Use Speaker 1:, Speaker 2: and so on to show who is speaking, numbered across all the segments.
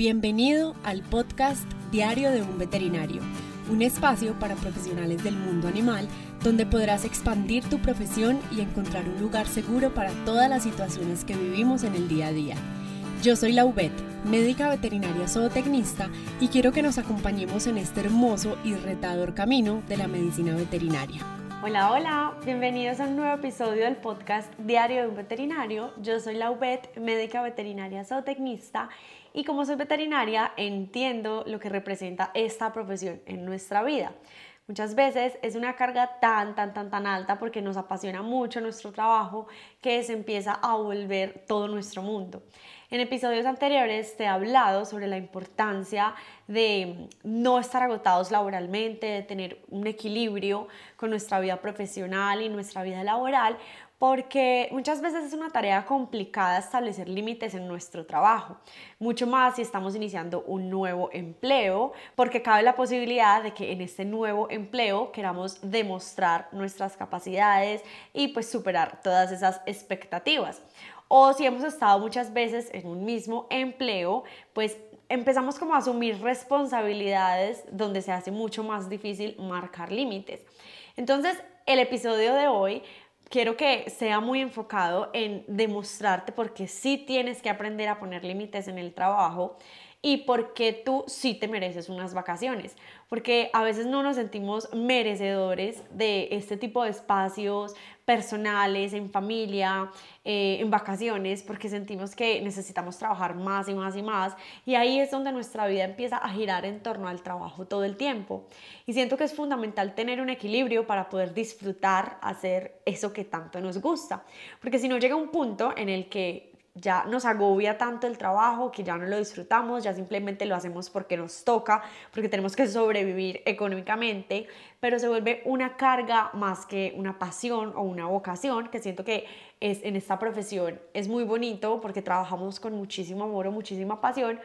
Speaker 1: Bienvenido al podcast Diario de un Veterinario, un espacio para profesionales del mundo animal donde podrás expandir tu profesión y encontrar un lugar seguro para todas las situaciones que vivimos en el día a día. Yo soy Laubet, médica veterinaria zootecnista y quiero que nos acompañemos en este hermoso y retador camino de la medicina veterinaria.
Speaker 2: Hola, hola, bienvenidos a un nuevo episodio del podcast Diario de un Veterinario. Yo soy Laubet, médica veterinaria zootecnista y como soy veterinaria entiendo lo que representa esta profesión en nuestra vida. Muchas veces es una carga tan, tan, tan, tan alta porque nos apasiona mucho nuestro trabajo que se empieza a volver todo nuestro mundo. En episodios anteriores te he hablado sobre la importancia de no estar agotados laboralmente, de tener un equilibrio con nuestra vida profesional y nuestra vida laboral, porque muchas veces es una tarea complicada establecer límites en nuestro trabajo, mucho más si estamos iniciando un nuevo empleo, porque cabe la posibilidad de que en este nuevo empleo queramos demostrar nuestras capacidades y pues superar todas esas expectativas o si hemos estado muchas veces en un mismo empleo, pues empezamos como a asumir responsabilidades donde se hace mucho más difícil marcar límites. Entonces, el episodio de hoy quiero que sea muy enfocado en demostrarte por qué sí tienes que aprender a poner límites en el trabajo y por qué tú sí te mereces unas vacaciones. Porque a veces no nos sentimos merecedores de este tipo de espacios personales, en familia, eh, en vacaciones, porque sentimos que necesitamos trabajar más y más y más. Y ahí es donde nuestra vida empieza a girar en torno al trabajo todo el tiempo. Y siento que es fundamental tener un equilibrio para poder disfrutar, hacer eso que tanto nos gusta. Porque si no llega un punto en el que ya nos agobia tanto el trabajo que ya no lo disfrutamos, ya simplemente lo hacemos porque nos toca, porque tenemos que sobrevivir económicamente, pero se vuelve una carga más que una pasión o una vocación, que siento que es en esta profesión es muy bonito porque trabajamos con muchísimo amor o muchísima pasión,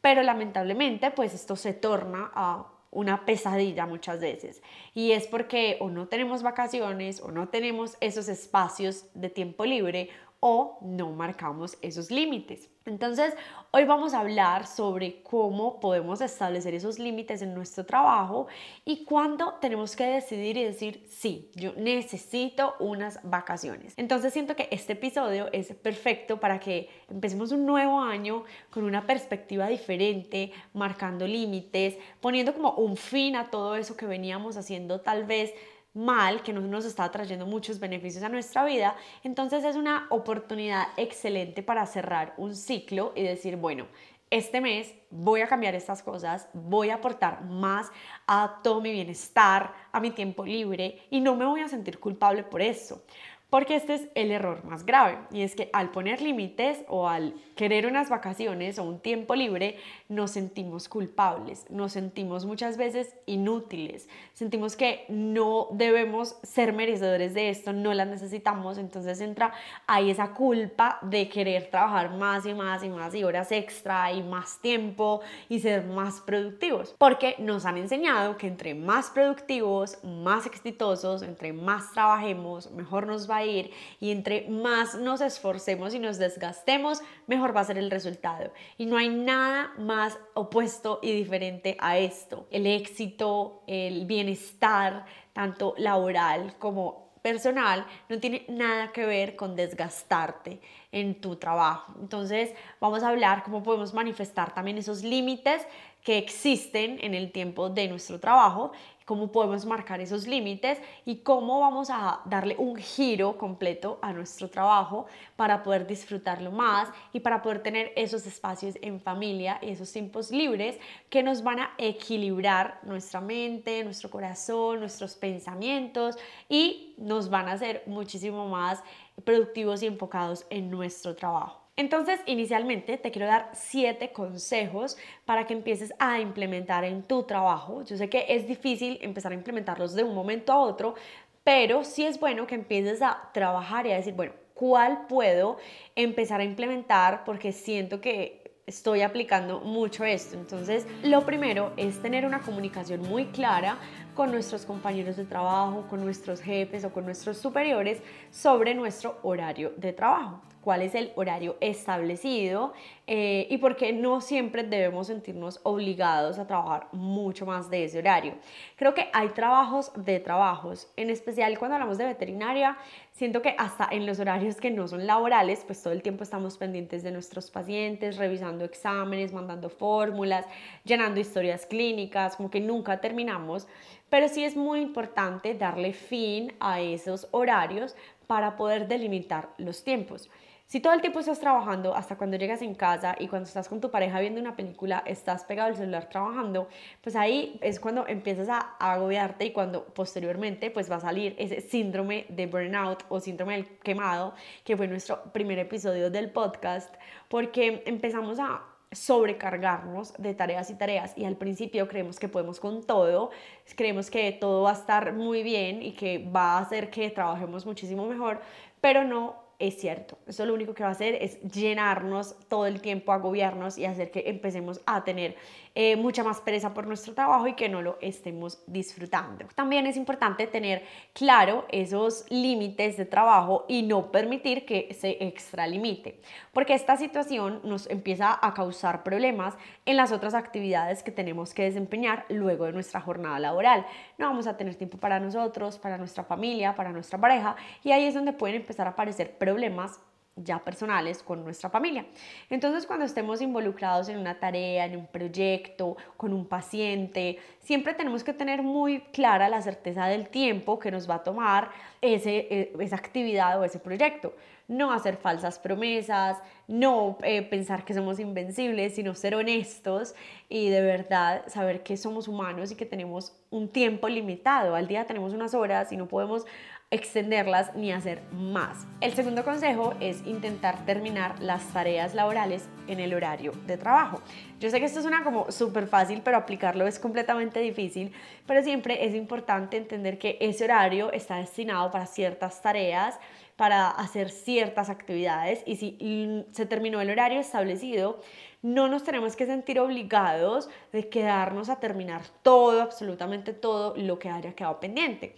Speaker 2: pero lamentablemente pues esto se torna a una pesadilla muchas veces. Y es porque o no tenemos vacaciones o no tenemos esos espacios de tiempo libre o no marcamos esos límites. Entonces, hoy vamos a hablar sobre cómo podemos establecer esos límites en nuestro trabajo y cuándo tenemos que decidir y decir, sí, yo necesito unas vacaciones. Entonces, siento que este episodio es perfecto para que empecemos un nuevo año con una perspectiva diferente, marcando límites, poniendo como un fin a todo eso que veníamos haciendo tal vez mal, que no nos está trayendo muchos beneficios a nuestra vida, entonces es una oportunidad excelente para cerrar un ciclo y decir, bueno, este mes voy a cambiar estas cosas, voy a aportar más a todo mi bienestar, a mi tiempo libre y no me voy a sentir culpable por eso. Porque este es el error más grave y es que al poner límites o al querer unas vacaciones o un tiempo libre nos sentimos culpables, nos sentimos muchas veces inútiles, sentimos que no debemos ser merecedores de esto, no las necesitamos, entonces entra ahí esa culpa de querer trabajar más y más y más y horas extra y más tiempo y ser más productivos, porque nos han enseñado que entre más productivos, más exitosos, entre más trabajemos, mejor nos va ir y entre más nos esforcemos y nos desgastemos, mejor va a ser el resultado. Y no hay nada más opuesto y diferente a esto. El éxito, el bienestar, tanto laboral como personal, no tiene nada que ver con desgastarte en tu trabajo. Entonces vamos a hablar cómo podemos manifestar también esos límites que existen en el tiempo de nuestro trabajo cómo podemos marcar esos límites y cómo vamos a darle un giro completo a nuestro trabajo para poder disfrutarlo más y para poder tener esos espacios en familia y esos tiempos libres que nos van a equilibrar nuestra mente, nuestro corazón, nuestros pensamientos y nos van a hacer muchísimo más productivos y enfocados en nuestro trabajo. Entonces, inicialmente te quiero dar siete consejos para que empieces a implementar en tu trabajo. Yo sé que es difícil empezar a implementarlos de un momento a otro, pero sí es bueno que empieces a trabajar y a decir, bueno, ¿cuál puedo empezar a implementar? Porque siento que estoy aplicando mucho esto. Entonces, lo primero es tener una comunicación muy clara con nuestros compañeros de trabajo, con nuestros jefes o con nuestros superiores sobre nuestro horario de trabajo. Cuál es el horario establecido eh, y por qué no siempre debemos sentirnos obligados a trabajar mucho más de ese horario. Creo que hay trabajos de trabajos, en especial cuando hablamos de veterinaria, siento que hasta en los horarios que no son laborales, pues todo el tiempo estamos pendientes de nuestros pacientes, revisando exámenes, mandando fórmulas, llenando historias clínicas, como que nunca terminamos, pero sí es muy importante darle fin a esos horarios para poder delimitar los tiempos. Si todo el tiempo estás trabajando, hasta cuando llegas en casa y cuando estás con tu pareja viendo una película, estás pegado al celular trabajando, pues ahí es cuando empiezas a, agobiarte y cuando posteriormente pues va a salir ese síndrome de burnout o síndrome del quemado, que fue nuestro primer episodio del podcast, porque empezamos a sobrecargarnos de tareas y tareas. Y al principio creemos que podemos con todo, creemos que todo va a estar muy bien y que va a hacer que trabajemos muchísimo mejor, pero no es cierto. Eso lo único que va a hacer es llenarnos todo el tiempo, agobiarnos y hacer que empecemos a tener eh, mucha más pereza por nuestro trabajo y que no lo estemos disfrutando. También es importante tener claro esos límites de trabajo y no permitir que se extralimite, porque esta situación nos empieza a causar problemas en las otras actividades que tenemos que desempeñar luego de nuestra jornada laboral. No vamos a tener tiempo para nosotros, para nuestra familia, para nuestra pareja y ahí es donde pueden empezar a aparecer problemas ya personales con nuestra familia. Entonces, cuando estemos involucrados en una tarea, en un proyecto, con un paciente, siempre tenemos que tener muy clara la certeza del tiempo que nos va a tomar ese, eh, esa actividad o ese proyecto. No hacer falsas promesas, no eh, pensar que somos invencibles, sino ser honestos y de verdad saber que somos humanos y que tenemos un tiempo limitado. Al día tenemos unas horas y no podemos extenderlas ni hacer más. El segundo consejo es intentar terminar las tareas laborales en el horario de trabajo. Yo sé que esto suena como súper fácil, pero aplicarlo es completamente difícil, pero siempre es importante entender que ese horario está destinado para ciertas tareas, para hacer ciertas actividades y si se terminó el horario establecido, no nos tenemos que sentir obligados de quedarnos a terminar todo, absolutamente todo lo que haya quedado pendiente.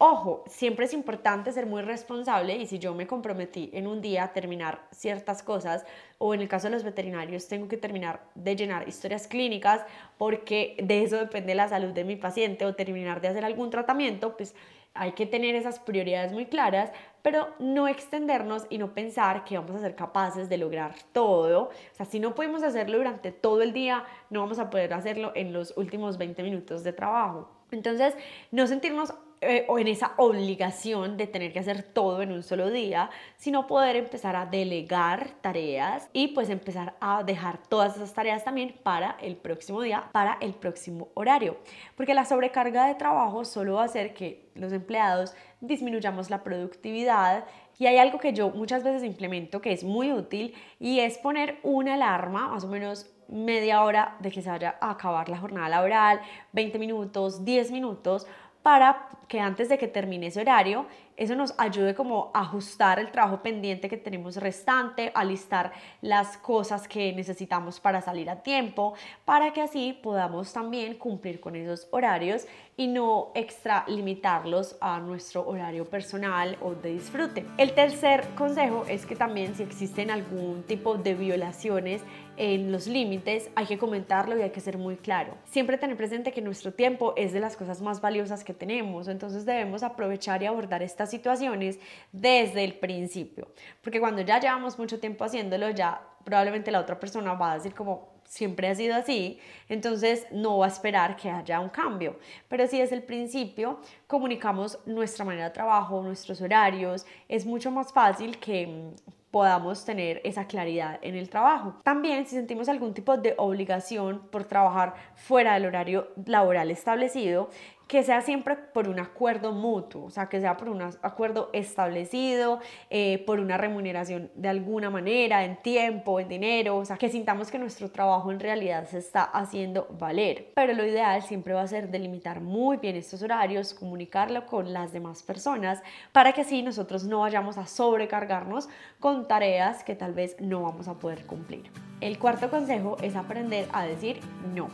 Speaker 2: Ojo, siempre es importante ser muy responsable y si yo me comprometí en un día a terminar ciertas cosas o en el caso de los veterinarios tengo que terminar de llenar historias clínicas porque de eso depende la salud de mi paciente o terminar de hacer algún tratamiento, pues hay que tener esas prioridades muy claras, pero no extendernos y no pensar que vamos a ser capaces de lograr todo. O sea, si no podemos hacerlo durante todo el día, no vamos a poder hacerlo en los últimos 20 minutos de trabajo. Entonces, no sentirnos eh, o en esa obligación de tener que hacer todo en un solo día, sino poder empezar a delegar tareas y pues empezar a dejar todas esas tareas también para el próximo día, para el próximo horario. Porque la sobrecarga de trabajo solo va a hacer que los empleados disminuyamos la productividad y hay algo que yo muchas veces implemento que es muy útil y es poner una alarma, más o menos media hora de que se vaya a acabar la jornada laboral, 20 minutos, 10 minutos, para que antes de que termine ese horario, eso nos ayude como a ajustar el trabajo pendiente que tenemos restante, a listar las cosas que necesitamos para salir a tiempo, para que así podamos también cumplir con esos horarios y no extralimitarlos a nuestro horario personal o de disfrute. El tercer consejo es que también si existen algún tipo de violaciones en los límites, hay que comentarlo y hay que ser muy claro. Siempre tener presente que nuestro tiempo es de las cosas más valiosas que tenemos, entonces debemos aprovechar y abordar estas situaciones desde el principio, porque cuando ya llevamos mucho tiempo haciéndolo, ya probablemente la otra persona va a decir como siempre ha sido así, entonces no va a esperar que haya un cambio. Pero si desde el principio comunicamos nuestra manera de trabajo, nuestros horarios, es mucho más fácil que podamos tener esa claridad en el trabajo. También si sentimos algún tipo de obligación por trabajar fuera del horario laboral establecido, que sea siempre por un acuerdo mutuo, o sea, que sea por un acuerdo establecido, eh, por una remuneración de alguna manera, en tiempo, en dinero, o sea, que sintamos que nuestro trabajo en realidad se está haciendo valer. Pero lo ideal siempre va a ser delimitar muy bien estos horarios, comunicarlo con las demás personas, para que así nosotros no vayamos a sobrecargarnos con tareas que tal vez no vamos a poder cumplir. El cuarto consejo es aprender a decir no.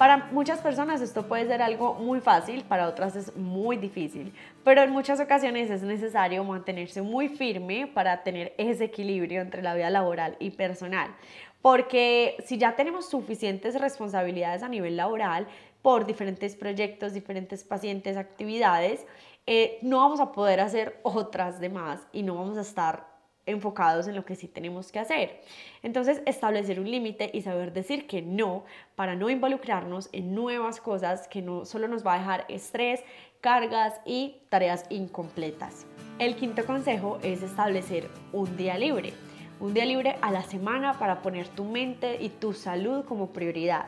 Speaker 2: Para muchas personas esto puede ser algo muy fácil, para otras es muy difícil, pero en muchas ocasiones es necesario mantenerse muy firme para tener ese equilibrio entre la vida laboral y personal. Porque si ya tenemos suficientes responsabilidades a nivel laboral por diferentes proyectos, diferentes pacientes, actividades, eh, no vamos a poder hacer otras demás y no vamos a estar enfocados en lo que sí tenemos que hacer. Entonces, establecer un límite y saber decir que no para no involucrarnos en nuevas cosas que no solo nos va a dejar estrés, cargas y tareas incompletas. El quinto consejo es establecer un día libre. Un día libre a la semana para poner tu mente y tu salud como prioridad.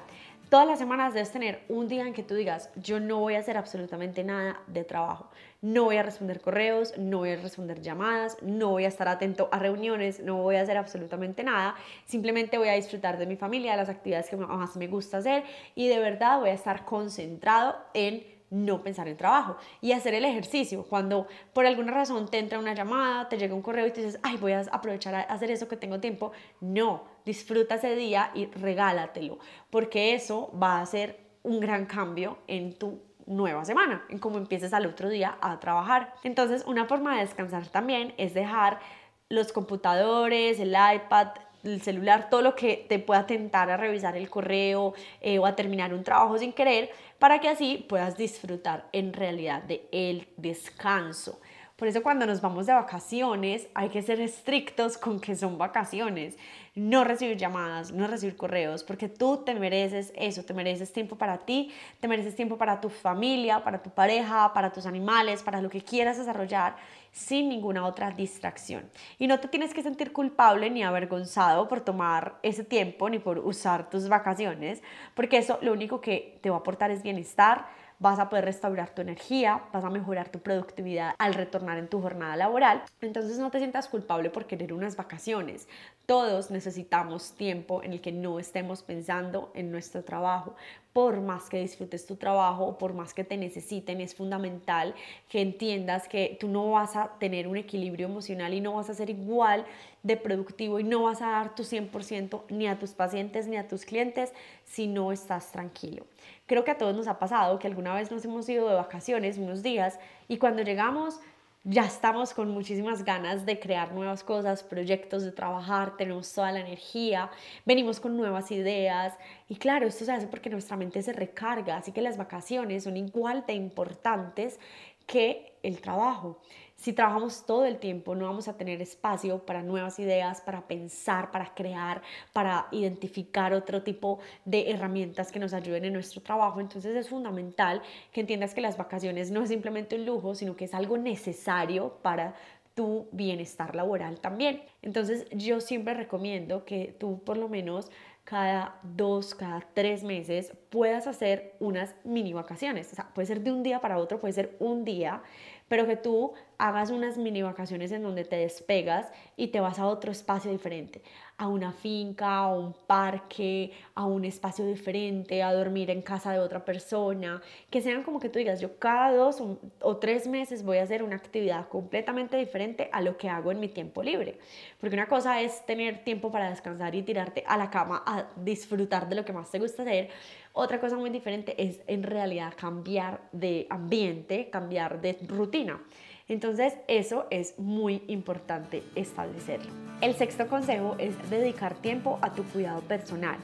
Speaker 2: Todas las semanas debes tener un día en que tú digas, yo no voy a hacer absolutamente nada de trabajo, no voy a responder correos, no voy a responder llamadas, no voy a estar atento a reuniones, no voy a hacer absolutamente nada, simplemente voy a disfrutar de mi familia, de las actividades que más me gusta hacer y de verdad voy a estar concentrado en no pensar en trabajo y hacer el ejercicio. Cuando por alguna razón te entra una llamada, te llega un correo y te dices, ay, voy a aprovechar a hacer eso que tengo tiempo, no, disfruta ese día y regálatelo, porque eso va a ser un gran cambio en tu nueva semana, en cómo empieces al otro día a trabajar. Entonces, una forma de descansar también es dejar los computadores, el iPad, el celular, todo lo que te pueda tentar a revisar el correo eh, o a terminar un trabajo sin querer, para que así puedas disfrutar en realidad de el descanso. Por eso cuando nos vamos de vacaciones hay que ser estrictos con que son vacaciones, no recibir llamadas, no recibir correos, porque tú te mereces eso, te mereces tiempo para ti, te mereces tiempo para tu familia, para tu pareja, para tus animales, para lo que quieras desarrollar sin ninguna otra distracción. Y no te tienes que sentir culpable ni avergonzado por tomar ese tiempo ni por usar tus vacaciones, porque eso lo único que te va a aportar es bienestar, vas a poder restaurar tu energía, vas a mejorar tu productividad al retornar en tu jornada laboral. Entonces no te sientas culpable por querer unas vacaciones. Todos necesitamos tiempo en el que no estemos pensando en nuestro trabajo. Por más que disfrutes tu trabajo o por más que te necesiten, es fundamental que entiendas que tú no vas a tener un equilibrio emocional y no vas a ser igual de productivo y no vas a dar tu 100% ni a tus pacientes ni a tus clientes si no estás tranquilo. Creo que a todos nos ha pasado que alguna vez nos hemos ido de vacaciones unos días y cuando llegamos ya estamos con muchísimas ganas de crear nuevas cosas, proyectos, de trabajar, tenemos toda la energía, venimos con nuevas ideas. Y claro, esto se hace porque nuestra mente se recarga, así que las vacaciones son igual de importantes que el trabajo. Si trabajamos todo el tiempo, no vamos a tener espacio para nuevas ideas, para pensar, para crear, para identificar otro tipo de herramientas que nos ayuden en nuestro trabajo. Entonces es fundamental que entiendas que las vacaciones no es simplemente un lujo, sino que es algo necesario para tu bienestar laboral también. Entonces yo siempre recomiendo que tú por lo menos cada dos, cada tres meses puedas hacer unas mini vacaciones. O sea, puede ser de un día para otro, puede ser un día, pero que tú hagas unas mini vacaciones en donde te despegas y te vas a otro espacio diferente, a una finca, a un parque, a un espacio diferente, a dormir en casa de otra persona, que sean como que tú digas, yo cada dos o tres meses voy a hacer una actividad completamente diferente a lo que hago en mi tiempo libre. Porque una cosa es tener tiempo para descansar y tirarte a la cama a disfrutar de lo que más te gusta hacer, otra cosa muy diferente es en realidad cambiar de ambiente, cambiar de rutina. Entonces eso es muy importante establecerlo. El sexto consejo es dedicar tiempo a tu cuidado personal.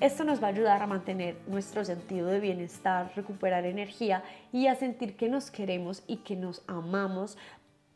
Speaker 2: Esto nos va a ayudar a mantener nuestro sentido de bienestar, recuperar energía y a sentir que nos queremos y que nos amamos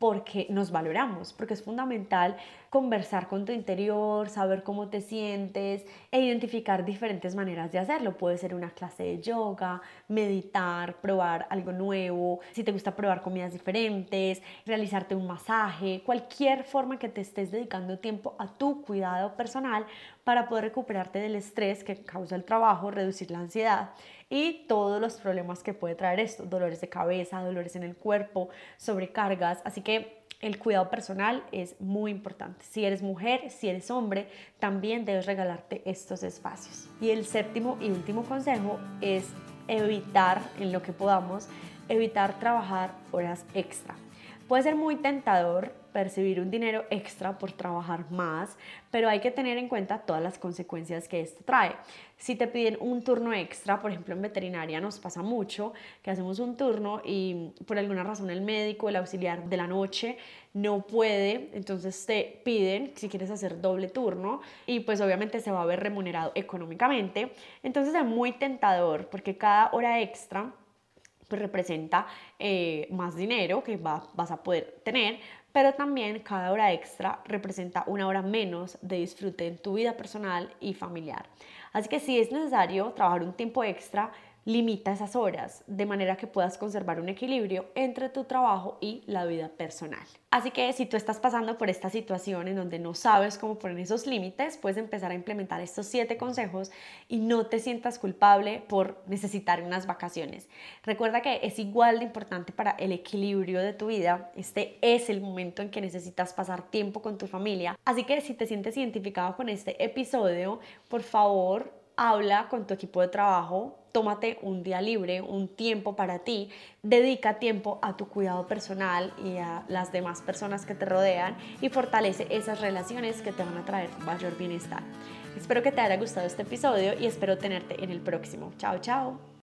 Speaker 2: porque nos valoramos, porque es fundamental conversar con tu interior, saber cómo te sientes e identificar diferentes maneras de hacerlo. Puede ser una clase de yoga, meditar, probar algo nuevo, si te gusta probar comidas diferentes, realizarte un masaje, cualquier forma que te estés dedicando tiempo a tu cuidado personal para poder recuperarte del estrés que causa el trabajo, reducir la ansiedad y todos los problemas que puede traer esto, dolores de cabeza, dolores en el cuerpo, sobrecargas, así que el cuidado personal es muy importante. Si eres mujer, si eres hombre, también debes regalarte estos espacios. Y el séptimo y último consejo es evitar, en lo que podamos, evitar trabajar horas extra. Puede ser muy tentador percibir un dinero extra por trabajar más, pero hay que tener en cuenta todas las consecuencias que esto trae. Si te piden un turno extra, por ejemplo en veterinaria nos pasa mucho que hacemos un turno y por alguna razón el médico, el auxiliar de la noche no puede, entonces te piden si quieres hacer doble turno y pues obviamente se va a ver remunerado económicamente. Entonces es muy tentador porque cada hora extra pues representa eh, más dinero que vas a poder tener, pero también cada hora extra representa una hora menos de disfrute en tu vida personal y familiar. Así que si es necesario trabajar un tiempo extra, limita esas horas de manera que puedas conservar un equilibrio entre tu trabajo y la vida personal. Así que si tú estás pasando por esta situación en donde no sabes cómo poner esos límites, puedes empezar a implementar estos siete consejos y no te sientas culpable por necesitar unas vacaciones. Recuerda que es igual de importante para el equilibrio de tu vida. Este es el momento en que necesitas pasar tiempo con tu familia. Así que si te sientes identificado con este episodio, por favor, habla con tu equipo de trabajo, tómate un día libre, un tiempo para ti, dedica tiempo a tu cuidado personal y a las demás personas que te rodean y fortalece esas relaciones que te van a traer mayor bienestar. Espero que te haya gustado este episodio y espero tenerte en el próximo. Chao, chao.